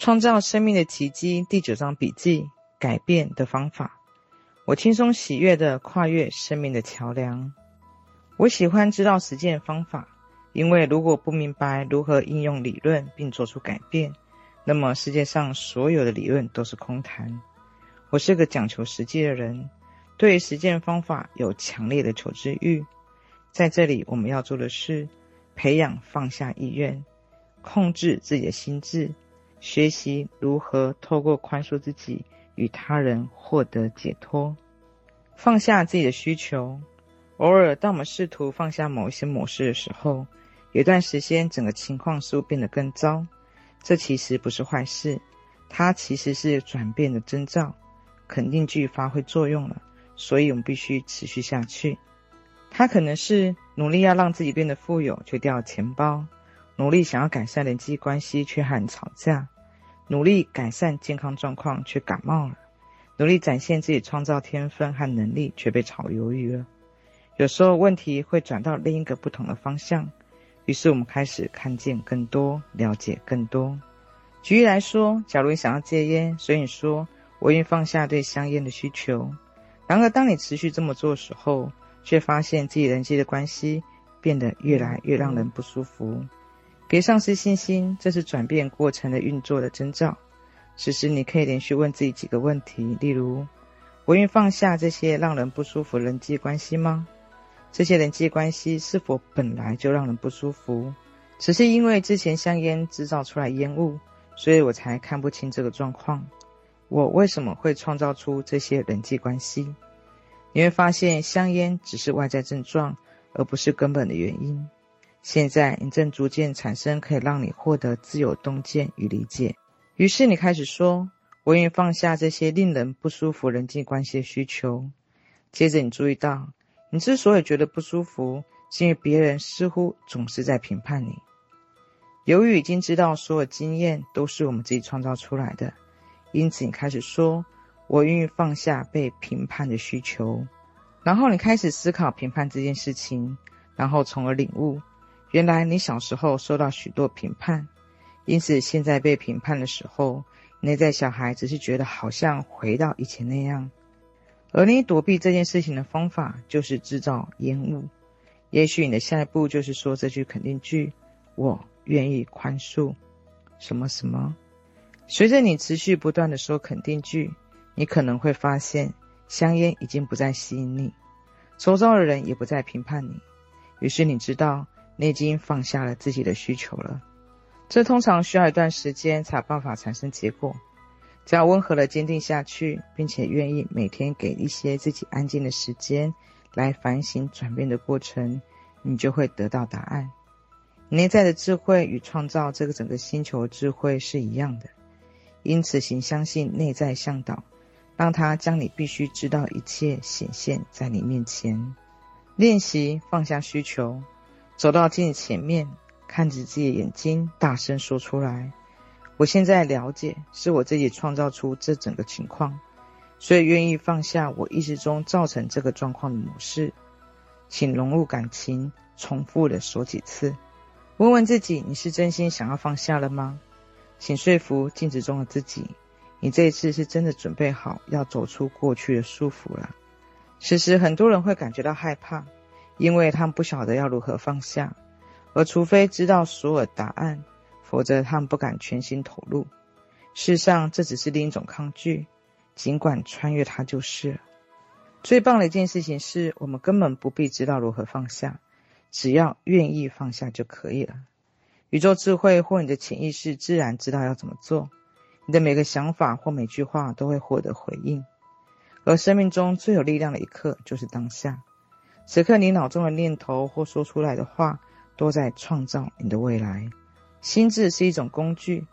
创造生命的奇迹第九章笔记：改变的方法。我轻松喜悦地跨越生命的桥梁。我喜欢知道实践方法，因为如果不明白如何应用理论并做出改变，那么世界上所有的理论都是空谈。我是个讲求实际的人，对于实践方法有强烈的求知欲。在这里，我们要做的是培养放下意愿，控制自己的心智。学习如何透过宽恕自己与他人获得解脱，放下自己的需求。偶尔，当我们试图放下某一些模式的时候，有一段时间整个情况似乎变得更糟。这其实不是坏事，它其实是转变的征兆。肯定句发挥作用了，所以我们必须持续下去。它可能是努力要让自己变得富有，却掉了钱包。努力想要改善人际关系，却和人吵架；努力改善健康状况，却感冒了；努力展现自己创造天分和能力，却被炒鱿鱼了。有时候问题会转到另一个不同的方向，于是我们开始看见更多，了解更多。举例来说，假如你想要戒烟，所以你说我愿意放下对香烟的需求。然而，当你持续这么做的时候，却发现自己人际的关系变得越来越让人不舒服。别丧失信心，这是转变过程的运作的征兆。此时，你可以连续问自己几个问题，例如：我愿放下这些让人不舒服人际关系吗？这些人际关系是否本来就让人不舒服？只是因为之前香烟制造出来烟雾，所以我才看不清这个状况。我为什么会创造出这些人际关系？你会发现，香烟只是外在症状，而不是根本的原因。现在你正逐渐产生可以让你获得自由洞见与理解，于是你开始说：“我愿意放下这些令人不舒服人际关系的需求。”接着你注意到，你之所以觉得不舒服，是因为别人似乎总是在评判你。由于已经知道所有经验都是我们自己创造出来的，因此你开始说：“我愿意放下被评判的需求。”然后你开始思考评判这件事情，然后从而领悟。原来你小时候受到许多评判，因此现在被评判的时候，内在小孩只是觉得好像回到以前那样。而你躲避这件事情的方法就是制造烟雾。也许你的下一步就是说这句肯定句：“我愿意宽恕。”什么什么？随着你持续不断的说肯定句，你可能会发现香烟已经不再吸引你，周遭的人也不再评判你。于是你知道。你已经放下了自己的需求了，这通常需要一段时间才有办法产生结果。只要温和的坚定下去，并且愿意每天给一些自己安静的时间来反省转变的过程，你就会得到答案。内在的智慧与创造这个整个星球智慧是一样的，因此请相信内在向导，让他将你必须知道一切显现在你面前。练习放下需求。走到镜子前面，看着自己的眼睛，大声说出来：“我现在了解，是我自己创造出这整个情况，所以愿意放下我意识中造成这个状况的模式。”请融入感情，重复的说几次。问问自己：你是真心想要放下了吗？请说服镜子中的自己：你这一次是真的准备好要走出过去的束缚了。此时，很多人会感觉到害怕。因为他们不晓得要如何放下，而除非知道所有答案，否则他们不敢全心投入。事实上，这只是另一种抗拒，尽管穿越它就是了。最棒的一件事情是我们根本不必知道如何放下，只要愿意放下就可以了。宇宙智慧或你的潜意识自然知道要怎么做，你的每个想法或每句话都会获得回应。而生命中最有力量的一刻就是当下。此刻，你脑中的念头或说出来的话，都在创造你的未来。心智是一种工具，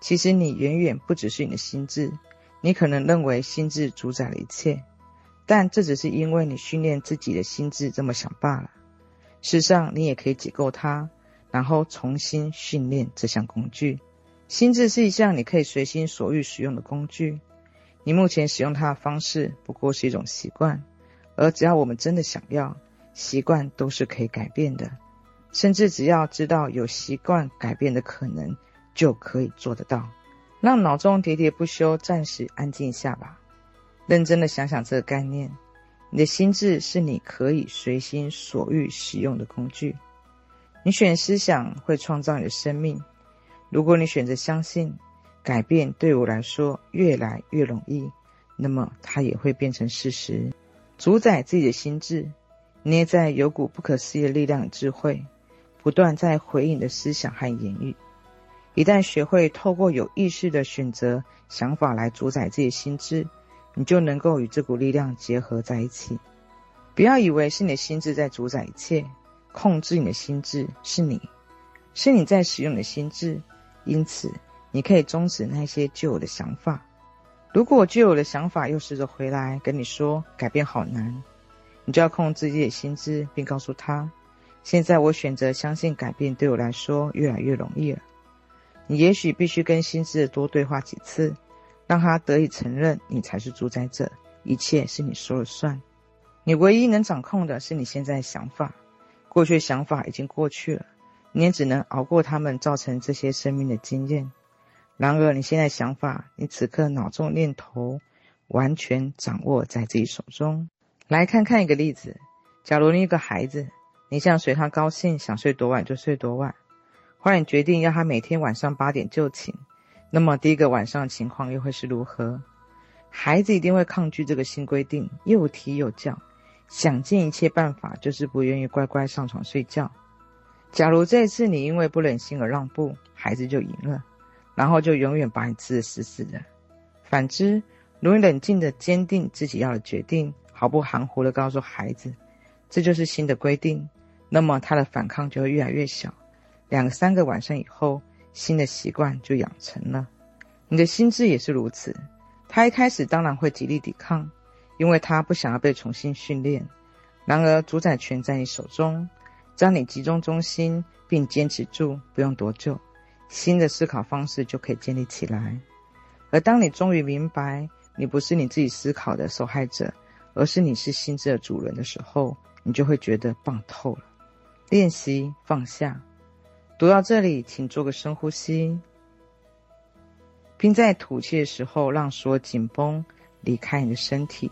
其实你远远不只是你的心智。你可能认为心智主宰了一切，但这只是因为你训练自己的心智这么想罢了。事实上，你也可以解构它，然后重新训练这项工具。心智是一项你可以随心所欲使用的工具。你目前使用它的方式，不过是一种习惯。而只要我们真的想要，习惯都是可以改变的，甚至只要知道有习惯改变的可能，就可以做得到。让脑中喋喋不休，暂时安静一下吧。认真的想想这个概念：你的心智是你可以随心所欲使用的工具。你选思想会创造你的生命。如果你选择相信，改变对我来说越来越容易，那么它也会变成事实。主宰自己的心智，捏在有股不可思议的力量与智慧，不断在回应的思想和言语。一旦学会透过有意识的选择想法来主宰自己的心智，你就能够与这股力量结合在一起。不要以为是你的心智在主宰一切，控制你的心智是你，是你在使用你的心智。因此，你可以终止那些旧的想法。如果我旧有的想法又试着回来跟你说改变好难，你就要控制自己的心智，并告诉他：现在我选择相信改变对我来说越来越容易了。你也许必须跟心智多对话几次，让他得以承认你才是主宰者，一切是你说了算。你唯一能掌控的是你现在的想法，过去的想法已经过去了，你也只能熬过他们，造成这些生命的经验。然而，你现在想法，你此刻脑中念头，完全掌握在自己手中。来看看一个例子：假如你一个孩子，你想随他高兴，想睡多晚就睡多晚。后来你决定要他每天晚上八点就寝，那么第一个晚上的情况又会是如何？孩子一定会抗拒这个新规定，又啼又叫，想尽一切办法，就是不愿意乖乖上床睡觉。假如这一次你因为不忍心而让步，孩子就赢了，然后就永远把你吃得死死的。反之，如你冷静地坚定自己要的决定，毫不含糊地告诉孩子，这就是新的规定，那么他的反抗就会越来越小。两三个晚上以后，新的习惯就养成了。你的心智也是如此，他一开始当然会极力抵抗，因为他不想要被重新训练。然而，主宰权在你手中，只要你集中中心并坚持住，不用多久，新的思考方式就可以建立起来。而当你终于明白，你不是你自己思考的受害者，而是你是心智的主人的时候，你就会觉得棒透了。练习放下。读到这里，请做个深呼吸，并在吐气的时候让所有紧绷离开你的身体，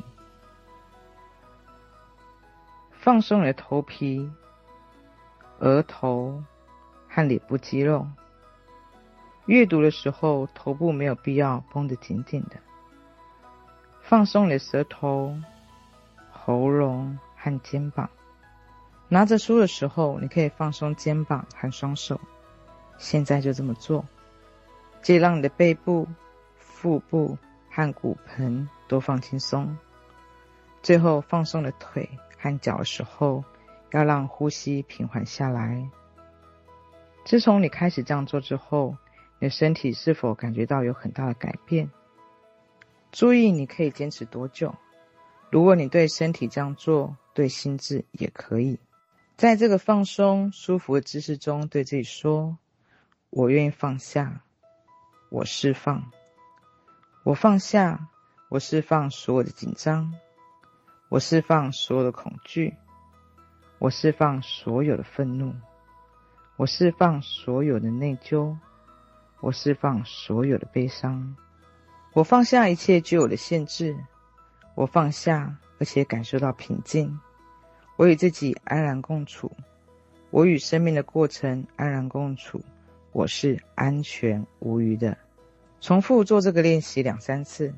放松你的头皮、额头和脸部肌肉。阅读的时候，头部没有必要绷得紧紧的。放松你的舌头、喉咙和肩膀。拿着书的时候，你可以放松肩膀和双手。现在就这么做，既让你的背部、腹部和骨盆都放轻松。最后放松了腿和脚的时候，要让呼吸平缓下来。自从你开始这样做之后，你的身体是否感觉到有很大的改变？注意你可以坚持多久。如果你对身体这样做，对心智也可以。在这个放松、舒服的姿势中，对自己说：“我愿意放下，我释放，我放下，我释放所有的紧张，我释放所有的恐惧，我释放所有的愤怒，我释放所有的内疚，我释放所有的悲伤，我放下一切具有的限制，我放下，而且感受到平静。”我与自己安然共处，我与生命的过程安然共处，我是安全无虞的。重复做这个练习两三次，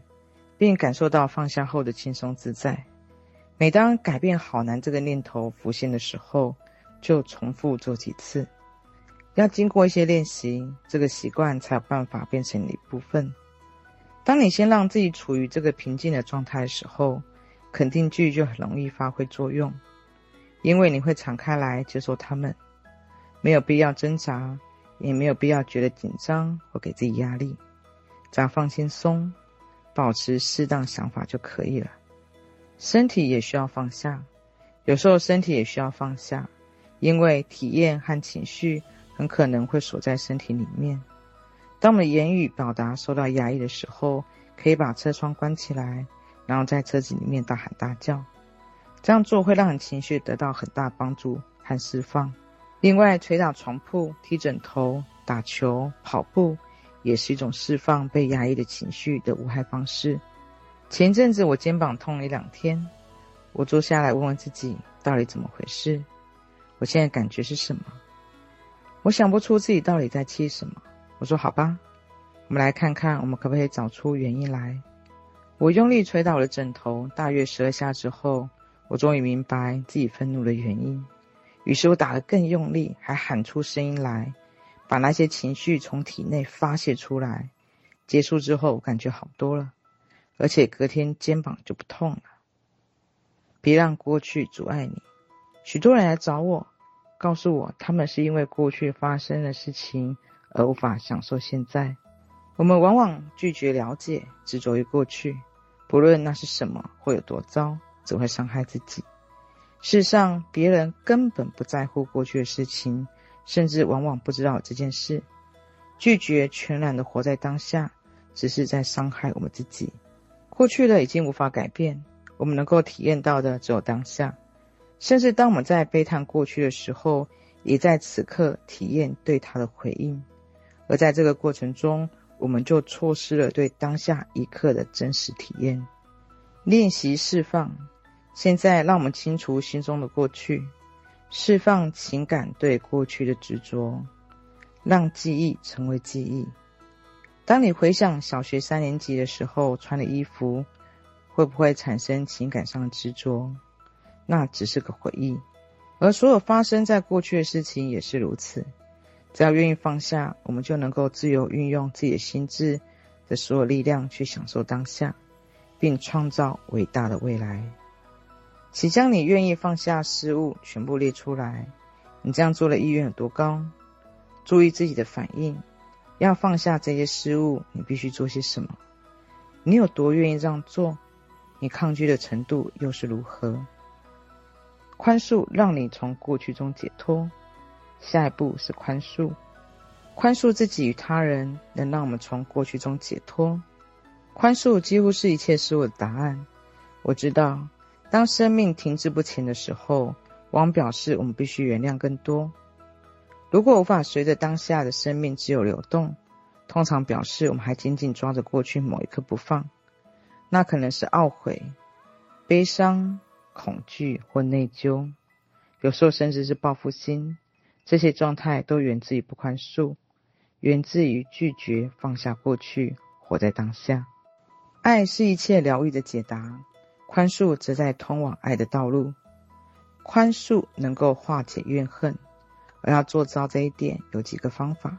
并感受到放下后的轻松自在。每当改变好难这个念头浮现的时候，就重复做几次。要经过一些练习，这个习惯才有办法变成你的一部分。当你先让自己处于这个平静的状态的时候，肯定句就很容易发挥作用。因为你会敞开来接受他们，没有必要挣扎，也没有必要觉得紧张或给自己压力，只要放轻松，保持适当想法就可以了。身体也需要放下，有时候身体也需要放下，因为体验和情绪很可能会锁在身体里面。当我们言语表达受到压抑的时候，可以把车窗关起来，然后在车子里面大喊大叫。这样做会让你情绪得到很大帮助和释放。另外，捶打床铺、踢枕头、打球、跑步，也是一种释放被压抑的情绪的无害方式。前阵子我肩膀痛了一两天，我坐下来问问自己，到底怎么回事？我现在感觉是什么？我想不出自己到底在气什么。我说好吧，我们来看看，我们可不可以找出原因来。我用力捶打我的枕头，大约十二下之后，我终于明白自己愤怒的原因。于是我打得更用力，还喊出声音来，把那些情绪从体内发泄出来。结束之后，我感觉好多了，而且隔天肩膀就不痛了。别让过去阻碍你。许多人来找我，告诉我他们是因为过去发生的事情而无法享受现在。我们往往拒绝了解，执着于过去，不论那是什么或有多糟，只会伤害自己。事实上，别人根本不在乎过去的事情，甚至往往不知道这件事。拒绝全然的活在当下，只是在伤害我们自己。过去的已经无法改变，我们能够体验到的只有当下。甚至当我们在悲叹过去的时候，也在此刻体验对它的回应。而在这个过程中，我们就错失了对当下一刻的真实体验。练习释放。现在，让我们清除心中的过去，释放情感对过去的执着，让记忆成为记忆。当你回想小学三年级的时候穿的衣服，会不会产生情感上的执着？那只是个回忆。而所有发生在过去的事情也是如此。只要愿意放下，我们就能够自由运用自己的心智的所有力量去享受当下，并创造伟大的未来。请将你愿意放下事物全部列出来。你这样做的意愿有多高？注意自己的反应。要放下这些事物，你必须做些什么？你有多愿意这样做？你抗拒的程度又是如何？宽恕让你从过去中解脱。下一步是宽恕。宽恕自己与他人，能让我们从过去中解脱。宽恕几乎是一切事物的答案。我知道。当生命停滞不前的时候，往往表示我们必须原谅更多。如果无法随着当下的生命自由流动，通常表示我们还紧紧抓着过去某一刻不放。那可能是懊悔、悲伤、恐惧或内疚，有时候甚至是报复心。这些状态都源自于不宽恕，源自于拒绝放下过去，活在当下。爱是一切疗愈的解答。宽恕则在通往爱的道路。宽恕能够化解怨恨，而要做到这一点，有几个方法。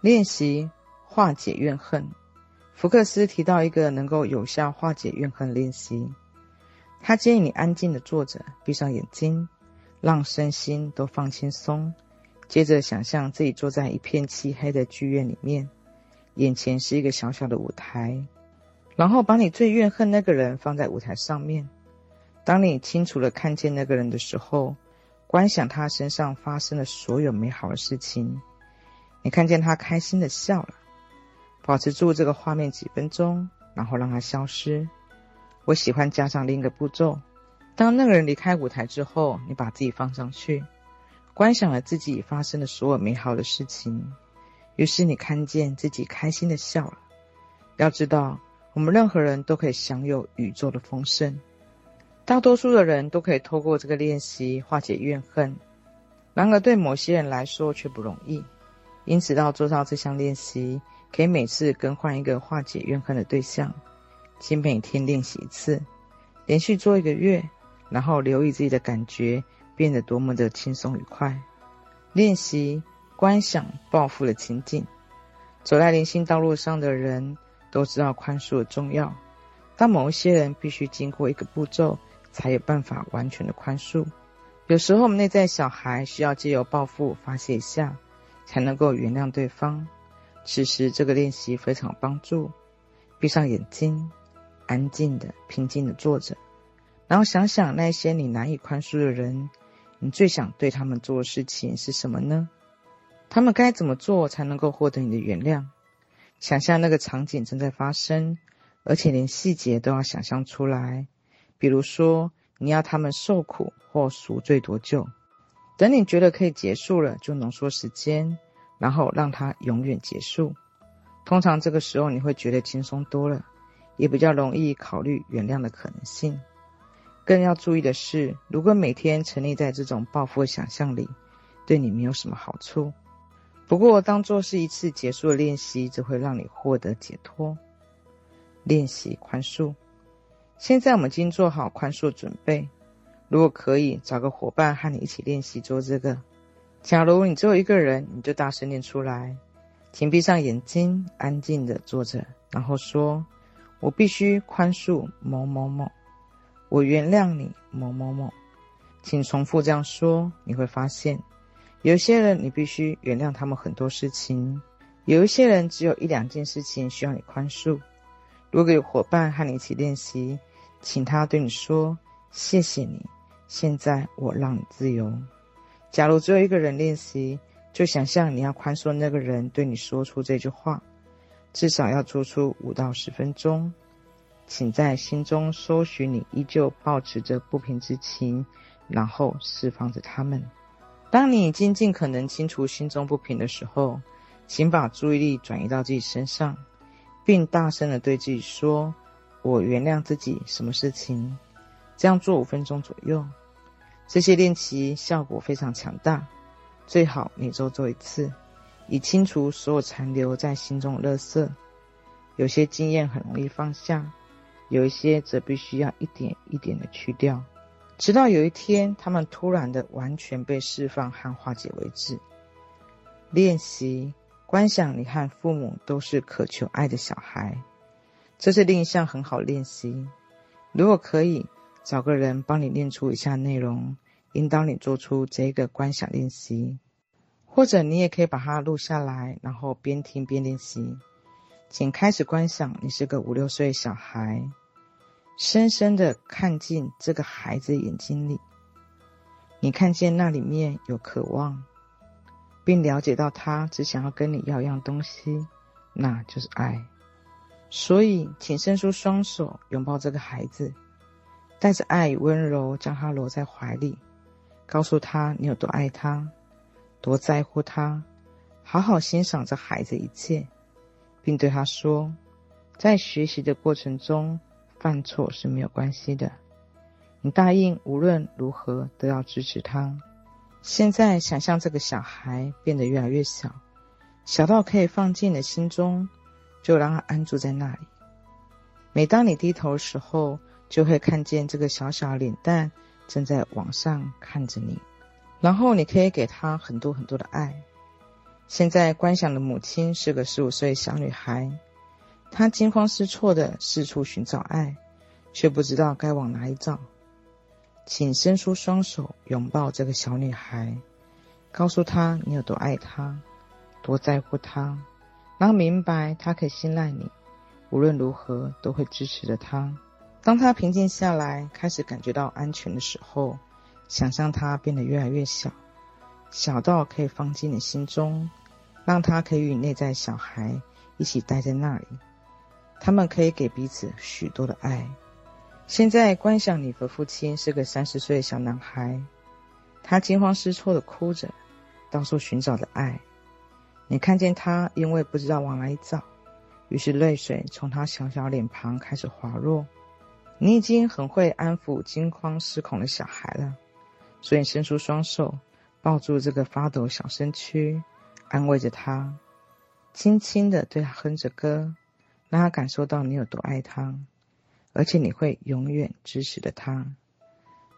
练习化解怨恨。福克斯提到一个能够有效化解怨恨练习。他建议你安静地坐着，闭上眼睛，让身心都放轻松。接着想象自己坐在一片漆黑的剧院里面，眼前是一个小小的舞台。然后把你最怨恨那个人放在舞台上面。当你清楚地看见那个人的时候，观想他身上发生的所有美好的事情。你看见他开心地笑了，保持住这个画面几分钟，然后让它消失。我喜欢加上另一个步骤：当那个人离开舞台之后，你把自己放上去，观想了自己发生的所有美好的事情。于是你看见自己开心地笑了。要知道。我们任何人都可以享有宇宙的丰盛，大多数的人都可以透过这个练习化解怨恨。然而，对某些人来说却不容易。因此，要做到这项练习，可以每次更换一个化解怨恨的对象，请每天练习一次，连续做一个月，然后留意自己的感觉变得多么的轻松愉快。练习观想报复的情景，走在灵性道路上的人。都知道宽恕的重要，但某一些人必须经过一个步骤，才有办法完全的宽恕。有时候，我们内在小孩需要借由报复发泄一下，才能够原谅对方。此时，这个练习非常有帮助。闭上眼睛，安静的、平静的坐着，然后想想那些你难以宽恕的人，你最想对他们做的事情是什么呢？他们该怎么做才能够获得你的原谅？想象那个场景正在发生，而且连细节都要想象出来。比如说，你要他们受苦或赎罪多久？等你觉得可以结束了，就浓缩时间，然后让它永远结束。通常这个时候你会觉得轻松多了，也比较容易考虑原谅的可能性。更要注意的是，如果每天沉溺在这种报复的想象里，对你没有什么好处。不过，当做是一次结束的练习，则会让你获得解脱。练习宽恕。现在我们已经做好宽恕准备。如果可以，找个伙伴和你一起练习做这个。假如你只有一个人，你就大声念出来。请闭上眼睛，安静的坐着，然后说：“我必须宽恕某某某，我原谅你某某某。”请重复这样说，你会发现。有些人你必须原谅他们很多事情，有一些人只有一两件事情需要你宽恕。如果有伙伴和你一起练习，请他对你说：“谢谢你，现在我让你自由。”假如只有一个人练习，就想象你要宽恕那个人对你说出这句话，至少要做出五到十分钟。请在心中搜寻你依旧保持着不平之情，然后释放着他们。当你已经尽可能清除心中不平的时候，请把注意力转移到自己身上，并大声的对自己说：“我原谅自己什么事情。”这样做五分钟左右。这些练习效果非常强大，最好每周做一次，以清除所有残留在心中的垃圾。有些经验很容易放下，有一些则必须要一点一点的去掉。直到有一天，他们突然的完全被释放和化解为止。练习观想你和父母都是渴求爱的小孩，这是另一项很好练习。如果可以，找个人帮你念出以下内容，引导你做出这个观想练习，或者你也可以把它录下来，然后边听边练习。请开始观想，你是个五六岁小孩。深深的看进这个孩子眼睛里，你看见那里面有渴望，并了解到他只想要跟你要一样东西，那就是爱。所以，请伸出双手拥抱这个孩子，带着爱与温柔将他搂在怀里，告诉他你有多爱他，多在乎他，好好欣赏这孩子一切，并对他说，在学习的过程中。犯错是没有关系的，你答应无论如何都要支持他。现在想象这个小孩变得越来越小，小到可以放进你的心中，就让他安住在那里。每当你低头的时候，就会看见这个小小脸蛋正在往上看着你，然后你可以给他很多很多的爱。现在观想的母亲是个十五岁小女孩。她惊慌失措地四处寻找爱，却不知道该往哪里找。请伸出双手拥抱这个小女孩，告诉她你有多爱她，多在乎她，然后明白她可以信赖你，无论如何都会支持着她。当她平静下来，开始感觉到安全的时候，想象她变得越来越小，小到可以放进你心中，让她可以与内在小孩一起待在那里。他们可以给彼此许多的爱。现在观想你的父亲是个三十岁的小男孩，他惊慌失措地哭着，到处寻找着爱。你看见他因为不知道往哪里找，于是泪水从他小小脸庞开始滑落。你已经很会安抚惊慌失恐的小孩了，所以伸出双手抱住这个发抖小身躯，安慰着他，轻轻地对他哼着歌。让他感受到你有多爱他，而且你会永远支持着他。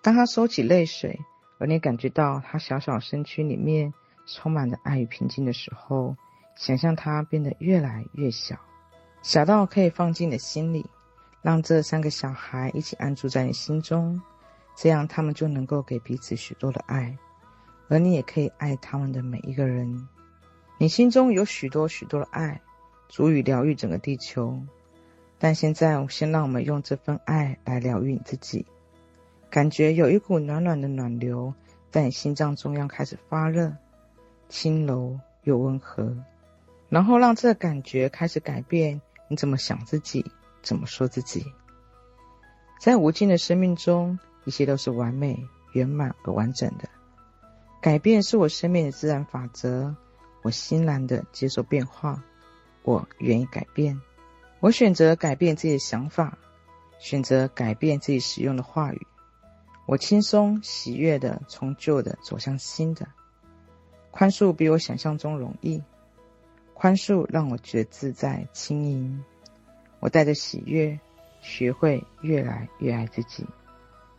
当他收起泪水，而你感觉到他小小身躯里面充满了爱与平静的时候，想象他变得越来越小，小到可以放进你的心里。让这三个小孩一起安住在你心中，这样他们就能够给彼此许多的爱，而你也可以爱他们的每一个人。你心中有许多许多的爱。足以疗愈整个地球，但现在，先让我们用这份爱来疗愈你自己。感觉有一股暖暖的暖流在你心脏中央开始发热，轻柔又温和。然后让这感觉开始改变你怎么想自己，怎么说自己。在无尽的生命中，一切都是完美、圆满而完整的。改变是我生命的自然法则，我欣然的接受变化。我愿意改变。我选择改变自己的想法，选择改变自己使用的话语。我轻松喜悦的从旧的走向新的。宽恕比我想象中容易，宽恕让我觉得自在轻盈。我带着喜悦，学会越来越爱自己。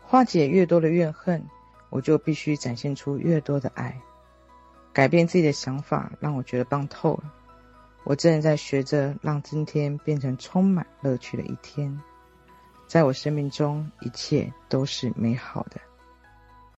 化解越多的怨恨，我就必须展现出越多的爱。改变自己的想法，让我觉得棒透了。我正在学着让今天变成充满乐趣的一天。在我生命中，一切都是美好的。